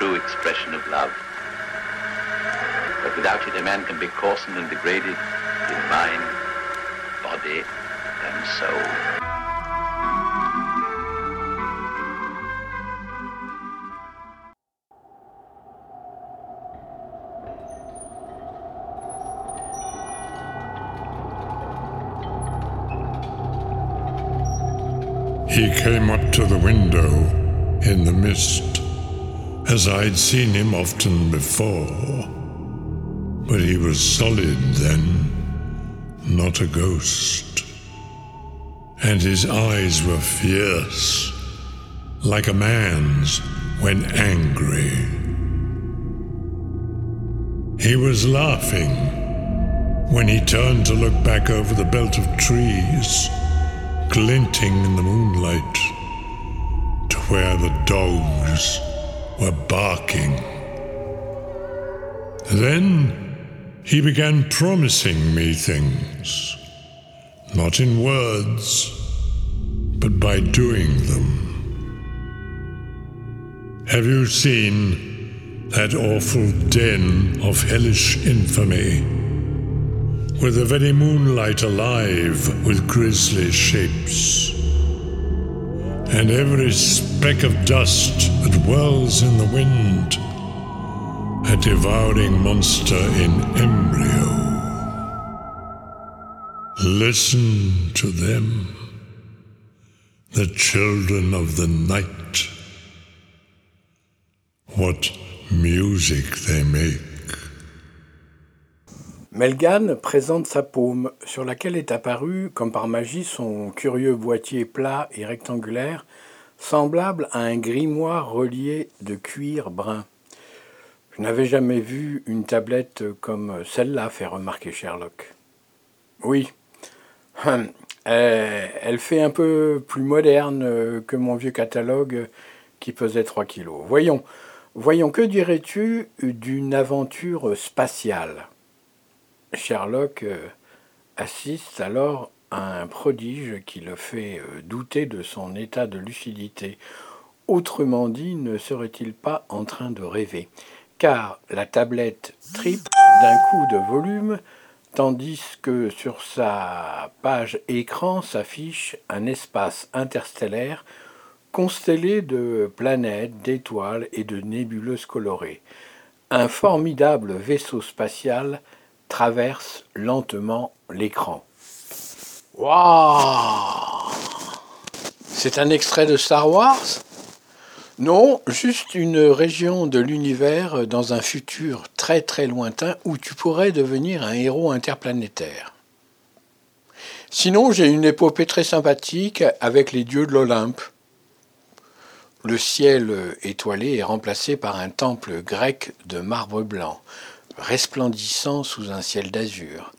true expression of love. But without it, a man can be coarsened and degraded in mind, body, and soul. He came up to the window in the mist, as I'd seen him often before. But he was solid then, not a ghost. And his eyes were fierce, like a man's when angry. He was laughing when he turned to look back over the belt of trees, glinting in the moonlight, to where the dogs were barking. Then he began promising me things, not in words, but by doing them. Have you seen that awful den of hellish infamy? With the very moonlight alive with grisly shapes, and every speck of dust that whirls in the wind, a devouring monster in embryo. Listen to them, the children of the night. What music they make. Melgan présente sa paume, sur laquelle est apparu, comme par magie, son curieux boîtier plat et rectangulaire, semblable à un grimoire relié de cuir brun. Je n'avais jamais vu une tablette comme celle-là, fait remarquer Sherlock. Oui, Hum, euh, elle fait un peu plus moderne euh, que mon vieux catalogue qui pesait 3 kilos. Voyons, voyons, que dirais-tu d'une aventure spatiale? Sherlock euh, assiste alors à un prodige qui le fait douter de son état de lucidité. Autrement dit, ne serait-il pas en train de rêver? Car la tablette triple d'un coup de volume tandis que sur sa page écran s'affiche un espace interstellaire constellé de planètes, d'étoiles et de nébuleuses colorées. Un formidable vaisseau spatial traverse lentement l'écran. Waouh C'est un extrait de Star Wars? Non, juste une région de l'univers dans un futur très très lointain où tu pourrais devenir un héros interplanétaire. Sinon, j'ai une épopée très sympathique avec les dieux de l'Olympe. Le ciel étoilé est remplacé par un temple grec de marbre blanc, resplendissant sous un ciel d'azur.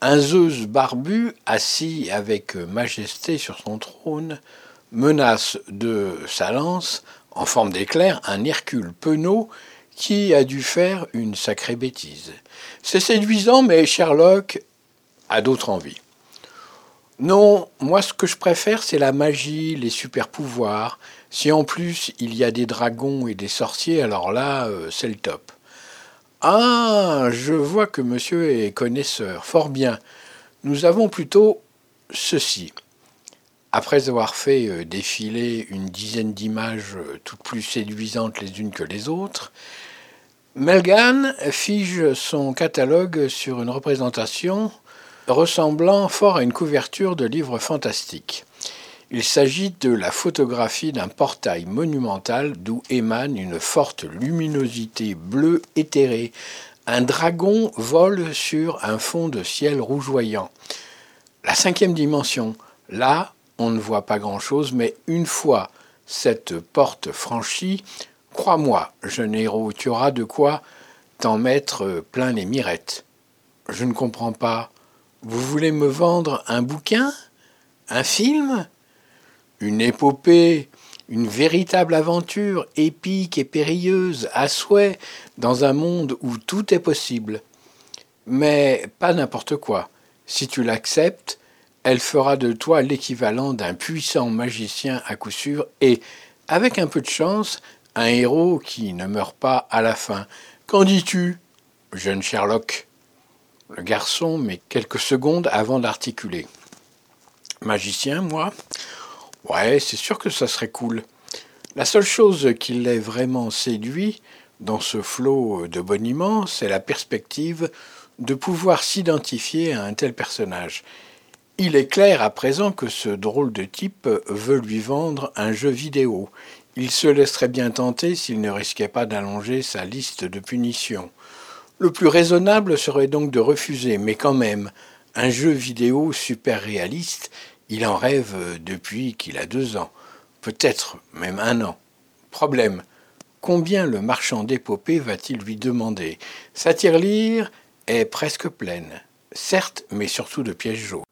Un Zeus barbu, assis avec majesté sur son trône, menace de sa lance en forme d'éclair, un Hercule penaud qui a dû faire une sacrée bêtise. C'est séduisant, mais Sherlock a d'autres envies. Non, moi ce que je préfère, c'est la magie, les super pouvoirs. Si en plus il y a des dragons et des sorciers, alors là, euh, c'est le top. Ah, je vois que monsieur est connaisseur. Fort bien. Nous avons plutôt ceci. Après avoir fait euh, défiler une dizaine d'images euh, toutes plus séduisantes les unes que les autres, Melgan fige son catalogue sur une représentation ressemblant fort à une couverture de livre fantastique. Il s'agit de la photographie d'un portail monumental d'où émane une forte luminosité bleue éthérée. Un dragon vole sur un fond de ciel rougeoyant. La cinquième dimension, là on ne voit pas grand-chose, mais une fois cette porte franchie, Crois-moi, jeune héros, tu auras de quoi t'en mettre plein les mirettes. Je ne comprends pas. Vous voulez me vendre un bouquin? Un film? Une épopée Une véritable aventure épique et périlleuse, à souhait, dans un monde où tout est possible. Mais pas n'importe quoi. Si tu l'acceptes, elle fera de toi l'équivalent d'un puissant magicien à coup sûr et, avec un peu de chance, un héros qui ne meurt pas à la fin. Qu'en dis-tu, jeune Sherlock? Le garçon met quelques secondes avant d'articuler. Magicien, moi Ouais, c'est sûr que ça serait cool. La seule chose qui l'ait vraiment séduit dans ce flot de boniment, c'est la perspective de pouvoir s'identifier à un tel personnage. Il est clair à présent que ce drôle de type veut lui vendre un jeu vidéo. Il se laisserait bien tenter s'il ne risquait pas d'allonger sa liste de punitions. Le plus raisonnable serait donc de refuser, mais quand même, un jeu vidéo super réaliste, il en rêve depuis qu'il a deux ans, peut-être même un an. Problème, combien le marchand d'épopée va-t-il lui demander? Sa tirelire est presque pleine, certes, mais surtout de pièges jaunes.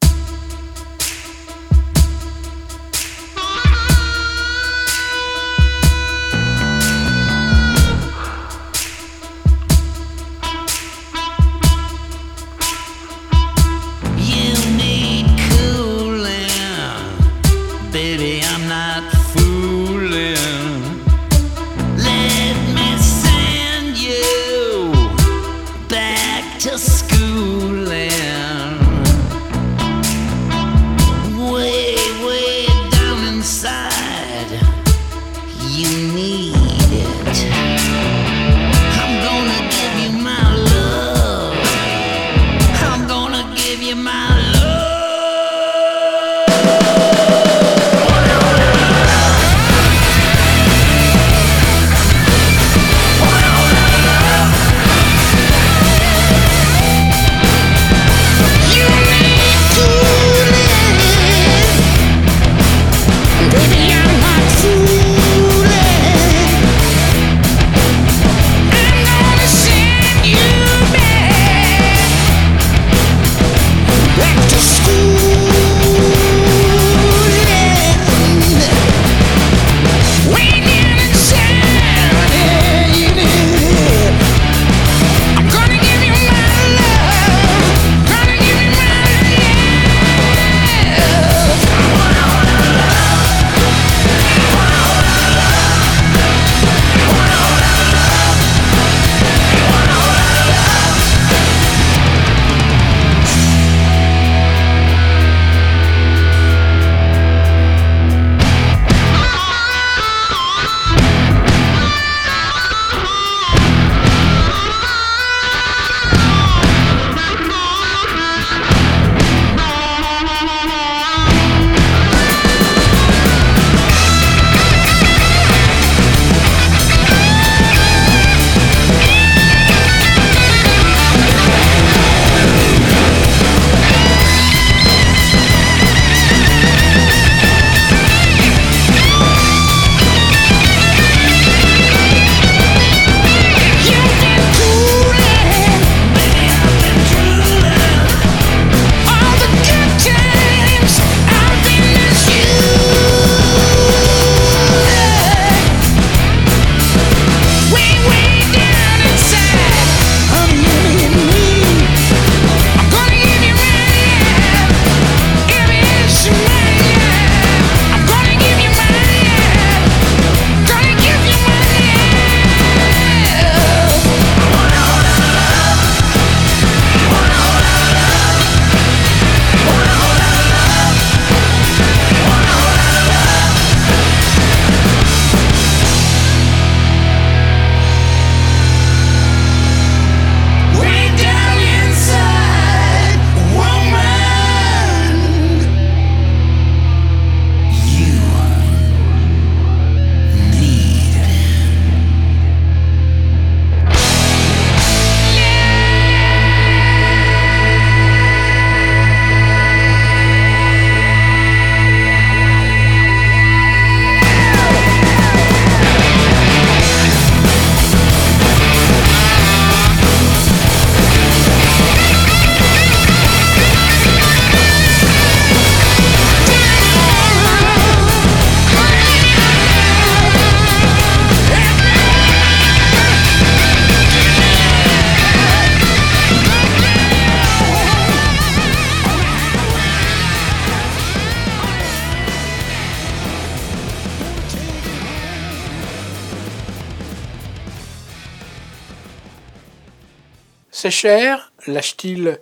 Cher lâche-t-il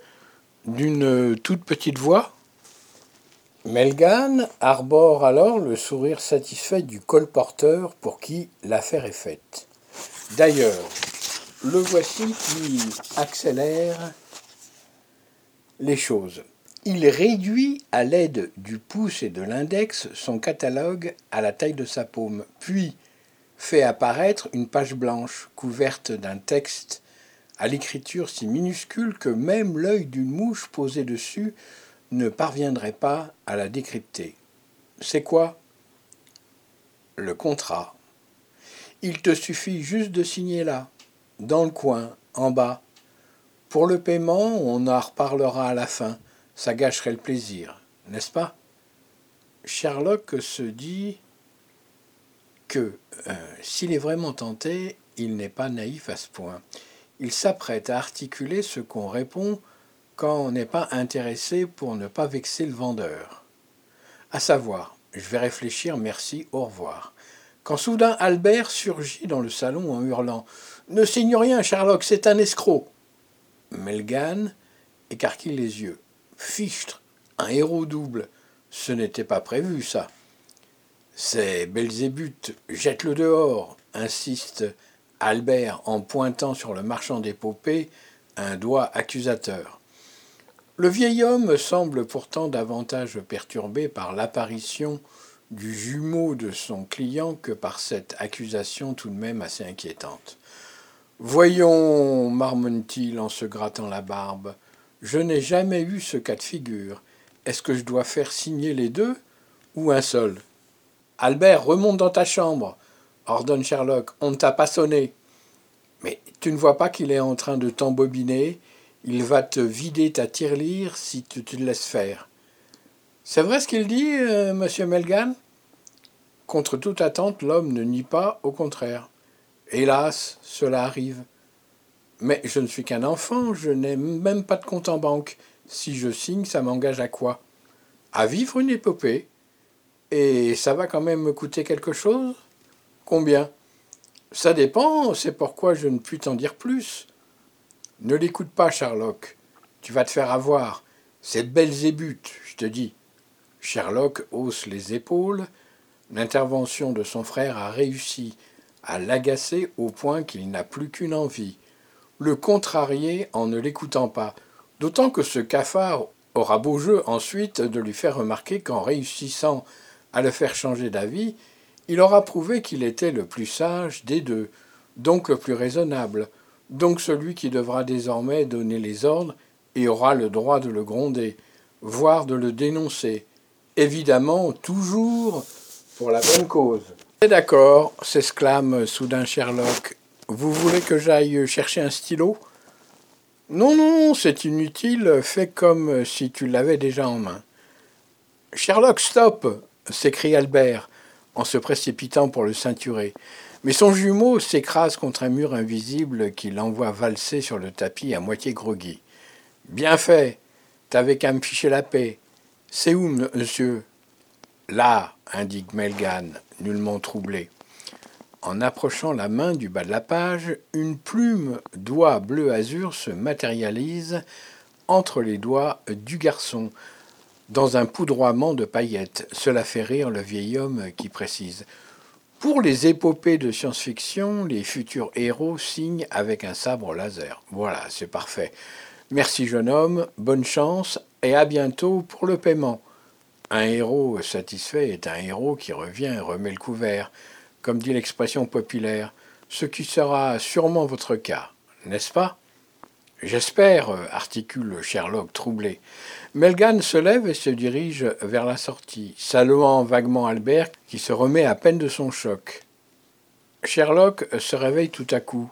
d'une toute petite voix. Melgan arbore alors le sourire satisfait du colporteur pour qui l'affaire est faite. D'ailleurs, le voici qui accélère les choses. Il réduit à l'aide du pouce et de l'index son catalogue à la taille de sa paume, puis fait apparaître une page blanche couverte d'un texte à l'écriture si minuscule que même l'œil d'une mouche posée dessus ne parviendrait pas à la décrypter. C'est quoi? Le contrat. Il te suffit juste de signer là, dans le coin, en bas. Pour le paiement, on en reparlera à la fin. Ça gâcherait le plaisir, n'est-ce pas? Sherlock se dit que euh, s'il est vraiment tenté, il n'est pas naïf à ce point. Il s'apprête à articuler ce qu'on répond quand on n'est pas intéressé pour ne pas vexer le vendeur. À savoir, je vais réfléchir, merci, au revoir. Quand soudain Albert surgit dans le salon en hurlant Ne signe rien, Sherlock, c'est un escroc. Melgan écarquille les yeux. Fichtre, un héros double. Ce n'était pas prévu, ça. C'est Belzébuth, jette-le dehors, insiste Albert en pointant sur le marchand d'épopées un doigt accusateur. Le vieil homme semble pourtant davantage perturbé par l'apparition du jumeau de son client que par cette accusation tout de même assez inquiétante. Voyons, marmonne-t-il en se grattant la barbe, je n'ai jamais eu ce cas de figure. Est-ce que je dois faire signer les deux ou un seul? Albert, remonte dans ta chambre, ordonne Sherlock. On ne t'a pas sonné. Mais tu ne vois pas qu'il est en train de t'embobiner Il va te vider ta tirelire si tu te laisses faire. C'est vrai ce qu'il dit, euh, monsieur Melgan? Contre toute attente, l'homme ne nie pas, au contraire. Hélas, cela arrive. Mais je ne suis qu'un enfant, je n'ai même pas de compte en banque. Si je signe, ça m'engage à quoi? À vivre une épopée. Et ça va quand même me coûter quelque chose? Combien Ça dépend, c'est pourquoi je ne puis t'en dire plus. Ne l'écoute pas, Sherlock. Tu vas te faire avoir. C'est Belzébuth, je te dis. Sherlock hausse les épaules. L'intervention de son frère a réussi à l'agacer au point qu'il n'a plus qu'une envie le contrarier en ne l'écoutant pas, d'autant que ce cafard aura beau jeu ensuite de lui faire remarquer qu'en réussissant à le faire changer d'avis, il aura prouvé qu'il était le plus sage des deux, donc le plus raisonnable, donc celui qui devra désormais donner les ordres et aura le droit de le gronder, voire de le dénoncer, évidemment toujours pour la bonne cause. C'est d'accord, s'exclame soudain Sherlock. Vous voulez que j'aille chercher un stylo? Non, non, c'est inutile, fais comme si tu l'avais déjà en main. Sherlock, stop s'écrie Albert, en se précipitant pour le ceinturer. Mais son jumeau s'écrase contre un mur invisible qui l'envoie valser sur le tapis à moitié groggy. Bien fait T'avais qu'à me ficher la paix. C'est où, monsieur? Là, indique Melgan, nullement troublé. En approchant la main du bas de la page, une plume d'oie bleu azur se matérialise entre les doigts du garçon, dans un poudroiement de paillettes. Cela fait rire le vieil homme qui précise. Pour les épopées de science-fiction, les futurs héros signent avec un sabre laser. Voilà, c'est parfait. Merci jeune homme, bonne chance et à bientôt pour le paiement. Un héros satisfait est un héros qui revient et remet le couvert, comme dit l'expression populaire, ce qui sera sûrement votre cas, n'est-ce pas? J'espère, articule Sherlock troublé. Melgan se lève et se dirige vers la sortie, saluant vaguement Albert qui se remet à peine de son choc. Sherlock se réveille tout à coup.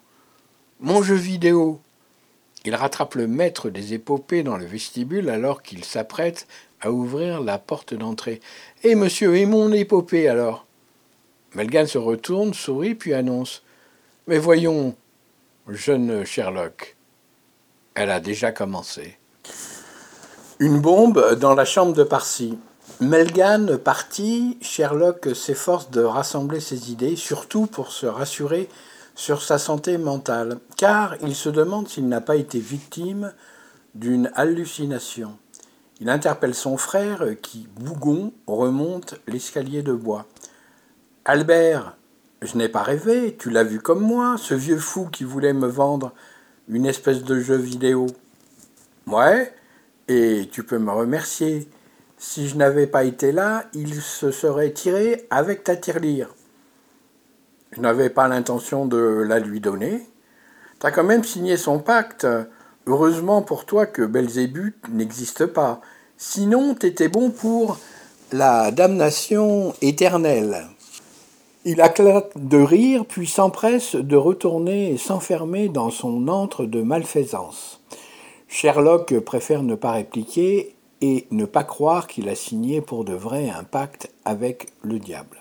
Mon jeu vidéo Il rattrape le maître des épopées dans le vestibule alors qu'il s'apprête à ouvrir la porte d'entrée. Eh monsieur, et mon épopée alors? Melgan se retourne, sourit, puis annonce. Mais voyons, jeune Sherlock, elle a déjà commencé. Une bombe dans la chambre de Parsi. Melgan parti, Sherlock s'efforce de rassembler ses idées, surtout pour se rassurer sur sa santé mentale, car il se demande s'il n'a pas été victime d'une hallucination. Il interpelle son frère qui, bougon, remonte l'escalier de bois. Albert, je n'ai pas rêvé, tu l'as vu comme moi, ce vieux fou qui voulait me vendre une espèce de jeu vidéo. Ouais, et tu peux me remercier. Si je n'avais pas été là, il se serait tiré avec ta tirelire. Je n'avais pas l'intention de la lui donner. T'as quand même signé son pacte. Heureusement pour toi que Belzébuth n'existe pas. Sinon, t'étais bon pour la damnation éternelle. Il éclate de rire, puis s'empresse de retourner et s'enfermer dans son antre de malfaisance. Sherlock préfère ne pas répliquer et ne pas croire qu'il a signé pour de vrai un pacte avec le diable.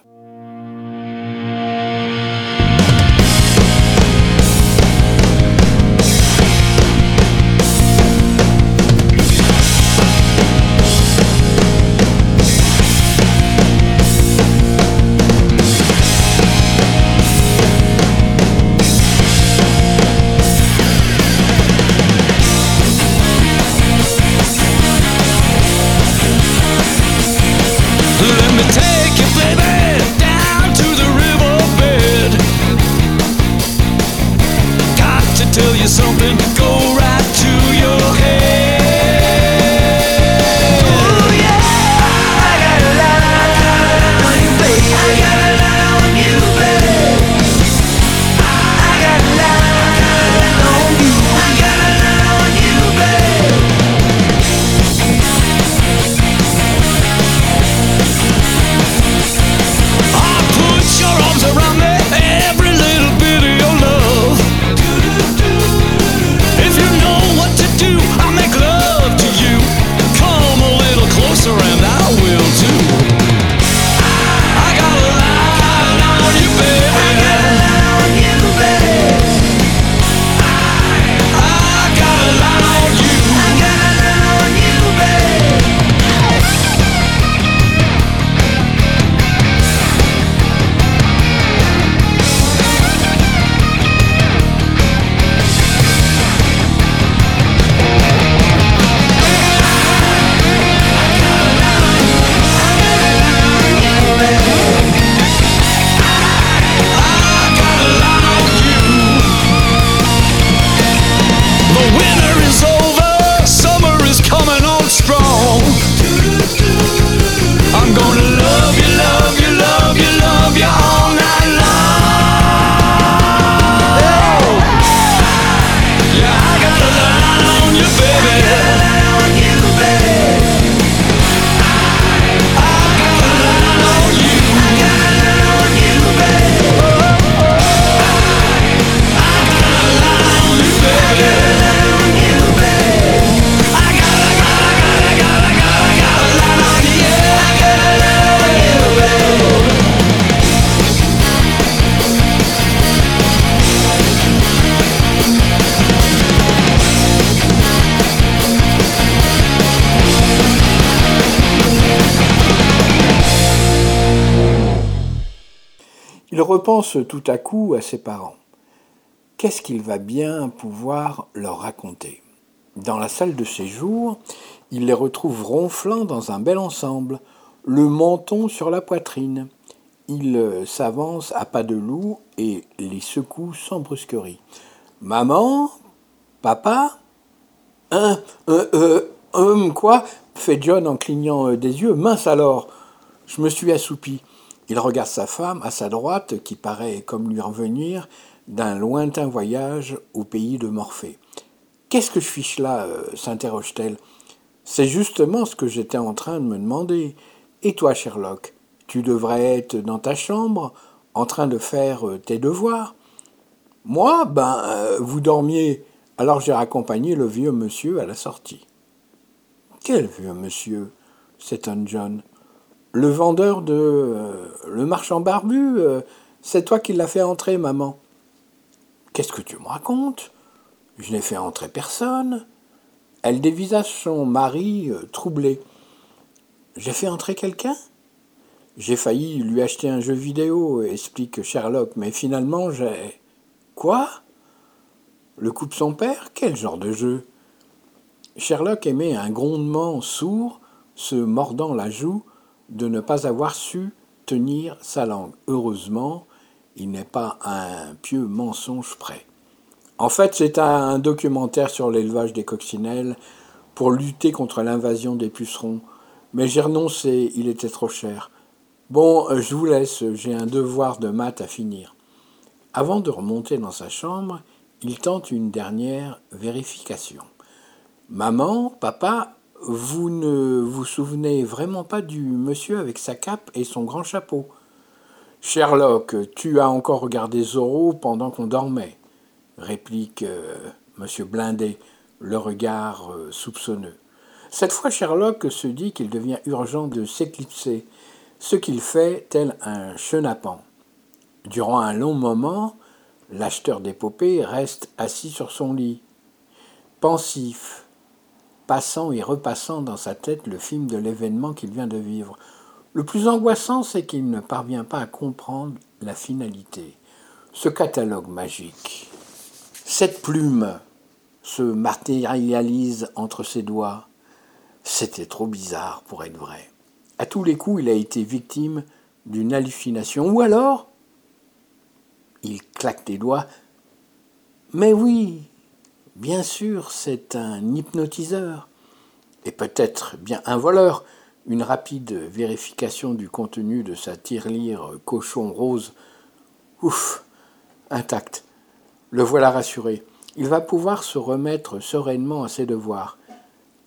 Repense tout à coup à ses parents. Qu'est-ce qu'il va bien pouvoir leur raconter? Dans la salle de séjour, il les retrouve ronflant dans un bel ensemble, le menton sur la poitrine. Il euh, s'avance à pas de loup et les secoue sans brusquerie. Maman? Papa? Hein? Euh, euh, hum, quoi? fait John en clignant euh, des yeux. Mince alors Je me suis assoupi. Il regarde sa femme à sa droite, qui paraît comme lui revenir d'un lointain voyage au pays de Morphée. Qu'est-ce que je fiche là euh, s'interroge-t-elle. C'est justement ce que j'étais en train de me demander. Et toi, Sherlock, tu devrais être dans ta chambre, en train de faire euh, tes devoirs. Moi, ben, euh, vous dormiez. Alors j'ai raccompagné le vieux monsieur à la sortie. Quel vieux monsieur? S'étonne John. Le vendeur de. euh, le marchand barbu, euh, c'est toi qui l'as fait entrer, maman. Qu'est-ce que tu me racontes? Je n'ai fait entrer personne. Elle dévisage son mari euh, troublé. J'ai fait entrer quelqu'un? J'ai failli lui acheter un jeu vidéo, explique Sherlock, mais finalement j'ai. Quoi? Le coupe son père? Quel genre de jeu? Sherlock émet un grondement sourd, se mordant la joue de ne pas avoir su tenir sa langue. Heureusement, il n'est pas un pieux mensonge près. En fait, c'est un documentaire sur l'élevage des coccinelles pour lutter contre l'invasion des pucerons. Mais j'ai renoncé, il était trop cher. Bon, je vous laisse, j'ai un devoir de maths à finir. Avant de remonter dans sa chambre, il tente une dernière vérification. Maman, papa, vous ne vous souvenez vraiment pas du monsieur avec sa cape et son grand chapeau? Sherlock, tu as encore regardé Zorro pendant qu'on dormait, réplique euh, monsieur Blindé, le regard euh, soupçonneux. Cette fois, Sherlock se dit qu'il devient urgent de s'éclipser, ce qu'il fait tel un chenapan. Durant un long moment, l'acheteur d'épopées reste assis sur son lit, pensif, passant et repassant dans sa tête le film de l'événement qu'il vient de vivre. Le plus angoissant, c'est qu'il ne parvient pas à comprendre la finalité, ce catalogue magique. Cette plume se matérialise entre ses doigts. C'était trop bizarre pour être vrai. À tous les coups, il a été victime d'une hallucination. Ou alors, il claque des doigts. Mais oui, bien sûr, c'est un hypnotiseur. Et peut-être bien un voleur. Une rapide vérification du contenu de sa tirelire cochon rose. Ouf, intact. Le voilà rassuré. Il va pouvoir se remettre sereinement à ses devoirs.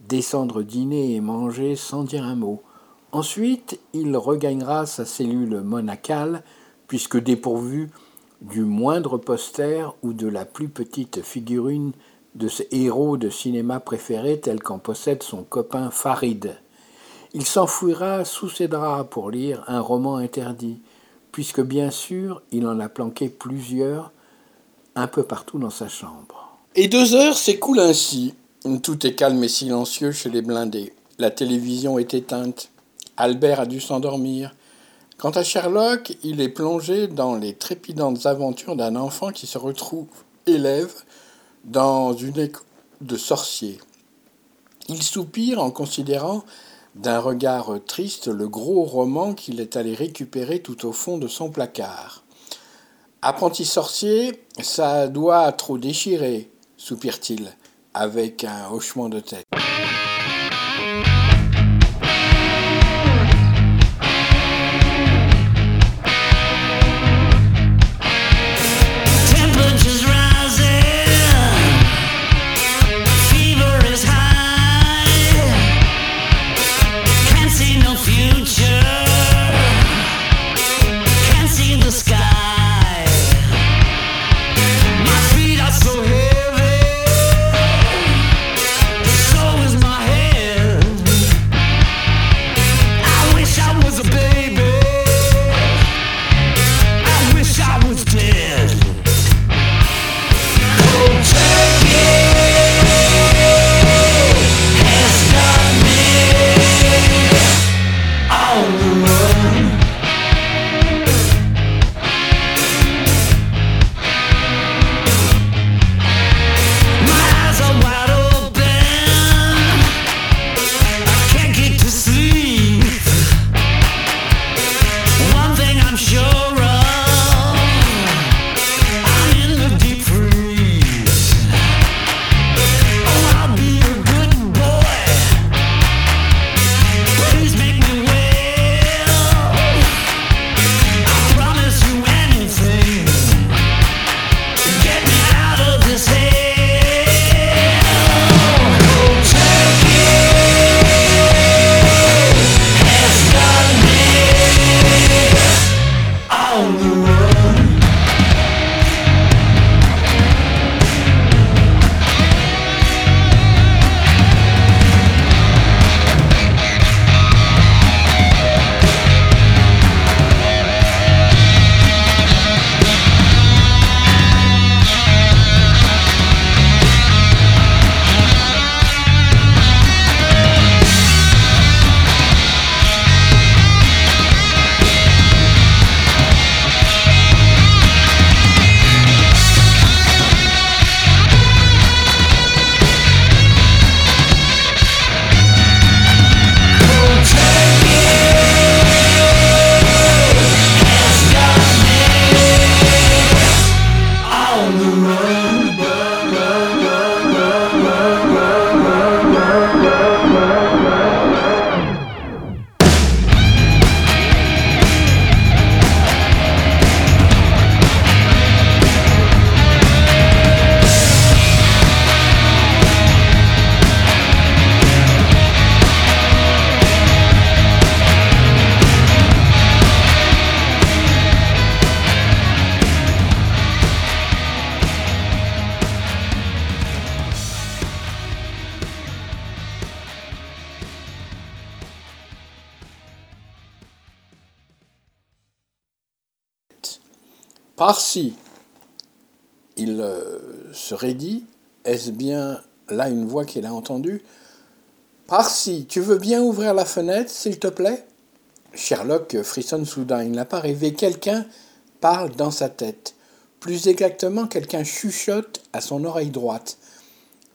Descendre dîner et manger sans dire un mot. Ensuite, il regagnera sa cellule monacale, puisque dépourvu du moindre poster ou de la plus petite figurine de ses héros de cinéma préférés tel qu'en possède son copain Farid. Il s'enfouira sous ses draps pour lire un roman interdit, puisque bien sûr il en a planqué plusieurs un peu partout dans sa chambre. Et deux heures s'écoulent ainsi. Tout est calme et silencieux chez les blindés. La télévision est éteinte. Albert a dû s'endormir. Quant à Sherlock, il est plongé dans les trépidantes aventures d'un enfant qui se retrouve élève dans une école de sorciers. Il soupire en considérant d'un regard triste le gros roman qu'il est allé récupérer tout au fond de son placard. Apprenti sorcier, ça doit trop déchirer, soupire-t-il, avec un hochement de tête. Par-ci, il euh, se raidit. Est-ce bien là une voix qu'il a entendue? Par-ci, tu veux bien ouvrir la fenêtre, s'il te plaît? Sherlock frissonne soudain. Il n'a pas rêvé. Quelqu'un parle dans sa tête. Plus exactement, quelqu'un chuchote à son oreille droite.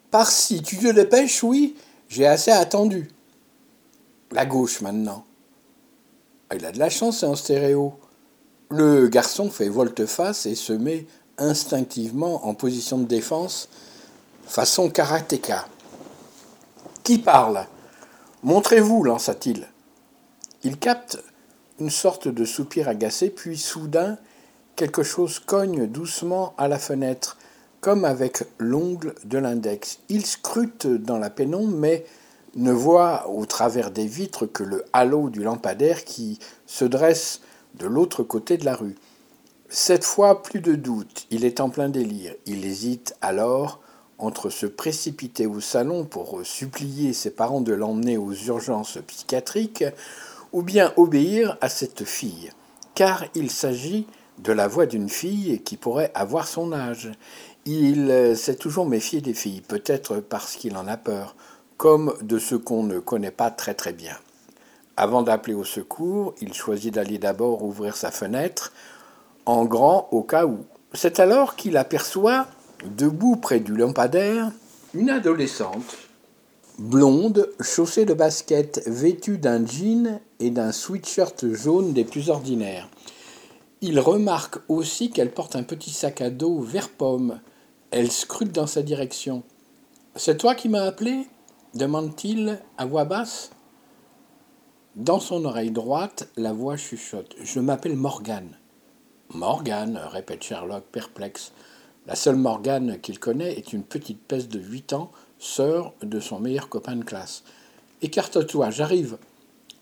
Par-ci, tu te dépêches, oui J'ai assez attendu. La gauche maintenant. Ah, il a de la chance, c'est en stéréo. Le garçon fait volte-face et se met instinctivement en position de défense, façon karatéka. Qui parle? Montrez-vous, lança-t-il. Il capte une sorte de soupir agacé, puis soudain, quelque chose cogne doucement à la fenêtre, comme avec l'ongle de l'index. Il scrute dans la pénombre, mais ne voit au travers des vitres que le halo du lampadaire qui se dresse de l'autre côté de la rue. Cette fois, plus de doute, il est en plein délire. Il hésite alors entre se précipiter au salon pour supplier ses parents de l'emmener aux urgences psychiatriques ou bien obéir à cette fille, car il s'agit de la voix d'une fille qui pourrait avoir son âge. Il s'est toujours méfié des filles, peut-être parce qu'il en a peur, comme de ce qu'on ne connaît pas très très bien. Avant d'appeler au secours, il choisit d'aller d'abord ouvrir sa fenêtre, en grand au cas où. C'est alors qu'il aperçoit, debout près du lampadaire, une adolescente, blonde, chaussée de baskets, vêtue d'un jean et d'un sweatshirt jaune des plus ordinaires. Il remarque aussi qu'elle porte un petit sac à dos vert pomme. Elle scrute dans sa direction. C'est toi qui m'as appelé? demande-t-il à voix basse. Dans son oreille droite, la voix chuchote. Je m'appelle Morgane. Morgane, répète Sherlock, perplexe. La seule Morgane qu'il connaît est une petite peste de huit ans, sœur de son meilleur copain de classe. Écarte-toi, j'arrive.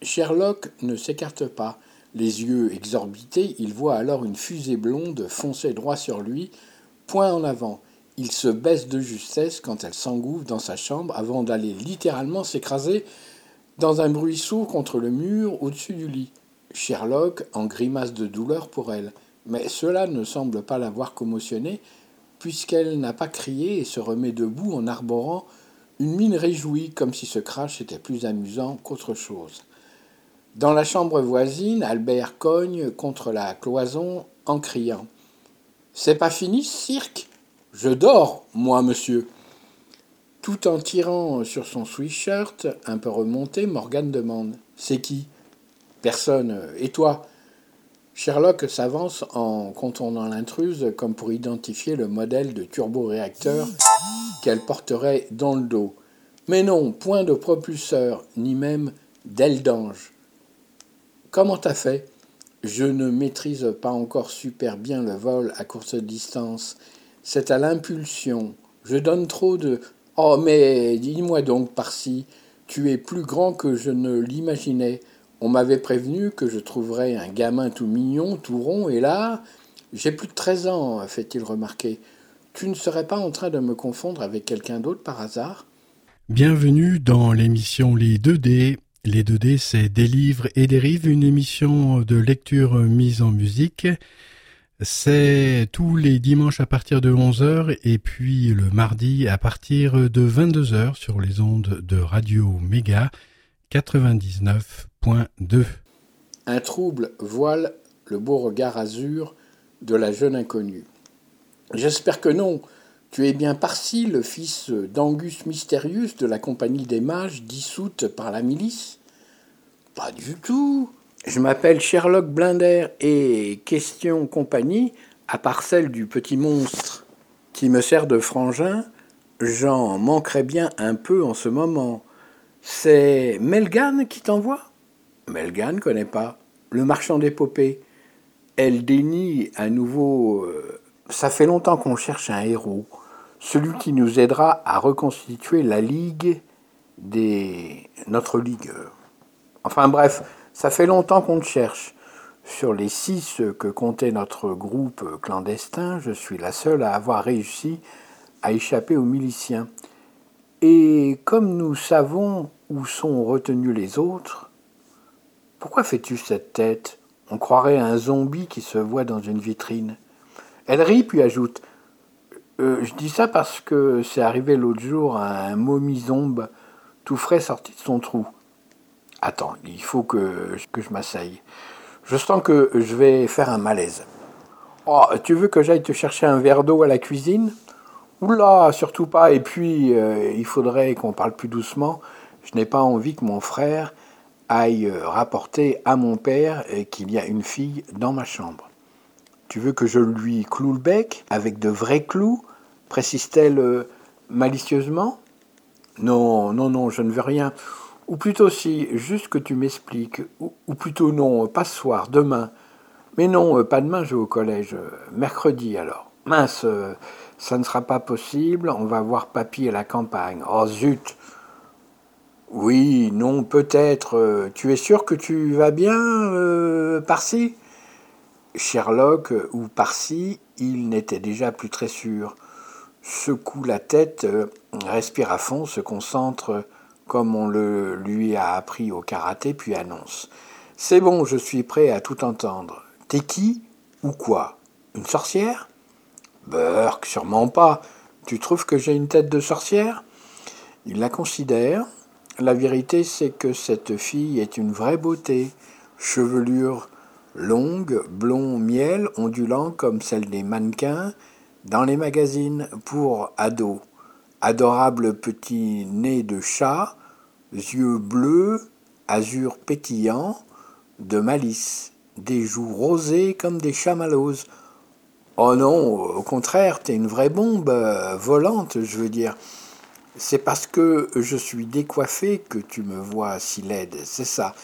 Sherlock ne s'écarte pas. Les yeux exorbités, il voit alors une fusée blonde foncer droit sur lui, point en avant. Il se baisse de justesse quand elle s'engouffre dans sa chambre avant d'aller littéralement s'écraser dans un bruit sourd contre le mur au-dessus du lit. Sherlock en grimace de douleur pour elle, mais cela ne semble pas l'avoir commotionnée, puisqu'elle n'a pas crié et se remet debout en arborant une mine réjouie, comme si ce crash était plus amusant qu'autre chose. Dans la chambre voisine, Albert cogne contre la cloison en criant C'est pas fini cirque? Je dors, moi, monsieur. Tout en tirant sur son sweatshirt un peu remonté, Morgan demande C'est qui? Personne. Et toi? Sherlock s'avance en contournant l'intruse comme pour identifier le modèle de turboréacteur qu'elle porterait dans le dos. Mais non, point de propulseur, ni même d'aile d'ange. Comment t'as fait? Je ne maîtrise pas encore super bien le vol à courte distance. C'est à l'impulsion. Je donne trop de. Oh, mais dis-moi donc, par-ci, tu es plus grand que je ne l'imaginais. On m'avait prévenu que je trouverais un gamin tout mignon, tout rond, et là, j'ai plus de 13 ans, fait-il remarquer. Tu ne serais pas en train de me confondre avec quelqu'un d'autre par hasard? Bienvenue dans l'émission Les 2D. Les 2D, c'est Des livres et des rives, une émission de lecture mise en musique. C'est tous les dimanches à partir de 11h et puis le mardi à partir de 22h sur les ondes de Radio Méga 99.2. Un trouble voile le beau regard azur de la jeune inconnue. J'espère que non. Tu es bien Parsi, le fils d'Angus Mystérius de la compagnie des mages dissoute par la milice Pas du tout. Je m'appelle Sherlock Blinder et question compagnie, à part celle du petit monstre qui me sert de frangin, j'en manquerais bien un peu en ce moment. C'est Melgan qui t'envoie? Melgan connaît pas. Le marchand d'épopées. Elle dénie à nouveau. euh, ça fait longtemps qu'on cherche un héros. Celui qui nous aidera à reconstituer la ligue des. notre ligue. Enfin bref, ça fait longtemps qu'on le cherche. Sur les six que comptait notre groupe clandestin, je suis la seule à avoir réussi à échapper aux miliciens. Et comme nous savons où sont retenus les autres, pourquoi fais-tu cette tête? On croirait un zombie qui se voit dans une vitrine. Elle rit puis ajoute Euh, Je dis ça parce que c'est arrivé l'autre jour à un momie-zombe tout frais sorti de son trou. Attends, il faut que, je m'asseye. Je sens que je vais faire un malaise. Oh, tu veux que j'aille te chercher un verre d'eau à la cuisine? Oula, surtout pas. Et puis, euh, il faudrait qu'on parle plus doucement. Je n'ai pas envie que mon frère aille euh, rapporter à mon père euh, qu'il y a une fille dans ma chambre. Tu veux que je lui cloue le bec avec de vrais clous? précise-t-elle malicieusement? Non, non, non, je ne veux rien. Ou plutôt si, juste que tu m'expliques. Ou, plutôt non, pas ce soir, demain. Mais non, euh, pas demain, je vais au collège. euh, Mercredi alors. Mince, euh, ça ne sera pas possible, on va voir papy à la campagne. Oh zut Oui, non, peut-être. Tu es sûr que tu vas bien, euh, Parsi? Sherlock ou Parsi, il n'était déjà plus très sûr. Secoue la tête, respire à fond, se concentre comme on le lui a appris au karaté, puis annonce. C'est bon, je suis prêt à tout entendre. T'es qui ou quoi? Une sorcière? Burk, sûrement pas. Tu trouves que j'ai une tête de sorcière? Il la considère. La vérité, c'est que cette fille est une vraie beauté. Chevelure longue, blond miel, ondulant comme celle des mannequins dans les magazines pour ados. Adorable petit nez de chat, yeux bleus, azur pétillant, de malice, des joues rosées comme des chamallows. Oh non, au contraire, t'es une vraie bombe euh, volante, je veux dire. C'est parce que je suis décoiffé que tu me vois si laide, c'est ça.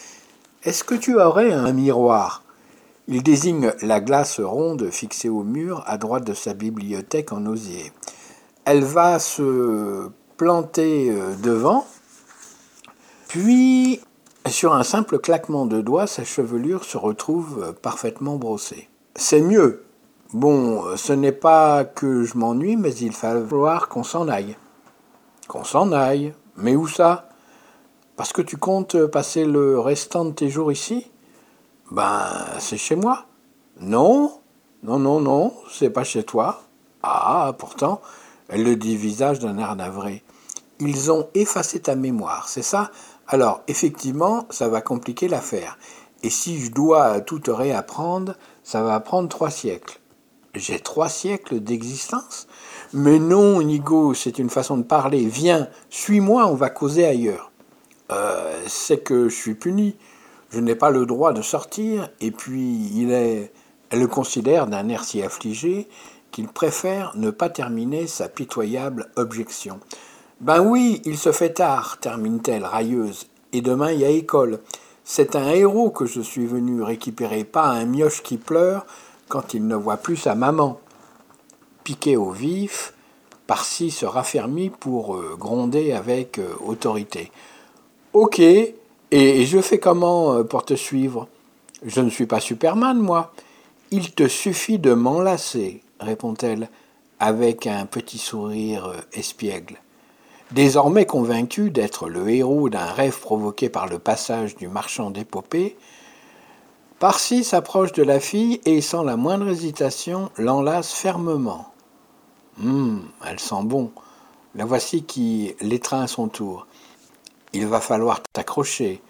Est-ce que tu aurais un miroir? Il désigne la glace ronde fixée au mur à droite de sa bibliothèque en osier. Elle va se planter euh, devant, puis sur un simple claquement de doigts, sa chevelure se retrouve euh, parfaitement brossée. C'est mieux. Bon, euh, ce n'est pas que je m'ennuie, mais il va falloir qu'on s'en aille. Qu'on s'en aille. Mais où ça? Parce que tu comptes passer le restant de tes jours ici? Ben, c'est chez moi. Non, non, non, non, c'est pas chez toi. Ah, pourtant, elle le dit visage d'un air navré. Ils ont effacé ta mémoire, c'est ça? Alors, effectivement, ça va compliquer l'affaire. Et si je dois tout te réapprendre, ça va prendre trois siècles. J'ai trois siècles d'existence? Mais non, Inigo, c'est une façon de parler. Viens, suis-moi, on va causer ailleurs. Euh, c'est que je suis puni. Je n'ai pas le droit de sortir, et puis il est. Elle le considère d'un air si affligé qu'il préfère ne pas terminer sa pitoyable objection. Ben oui, il se fait tard, termine-t-elle railleuse, et demain il y a école. C'est un héros que je suis venu récupérer, pas un mioche qui pleure quand il ne voit plus sa maman. Piqué au vif, Parsi se raffermit pour euh, gronder avec euh, autorité. Ok, et, je fais comment euh, pour te suivre? Je ne suis pas Superman, moi. Il te suffit de m'enlacer, répond-elle, avec un petit sourire euh, espiègle. Désormais convaincu d'être le héros d'un rêve provoqué par le passage du marchand d'épopée, Parsi s'approche de la fille et, sans la moindre hésitation, l'enlace fermement. Hum, elle sent bon. La voici qui l'étreint à son tour. Il va falloir t'accrocher,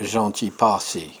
gentil Parsi.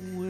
Well,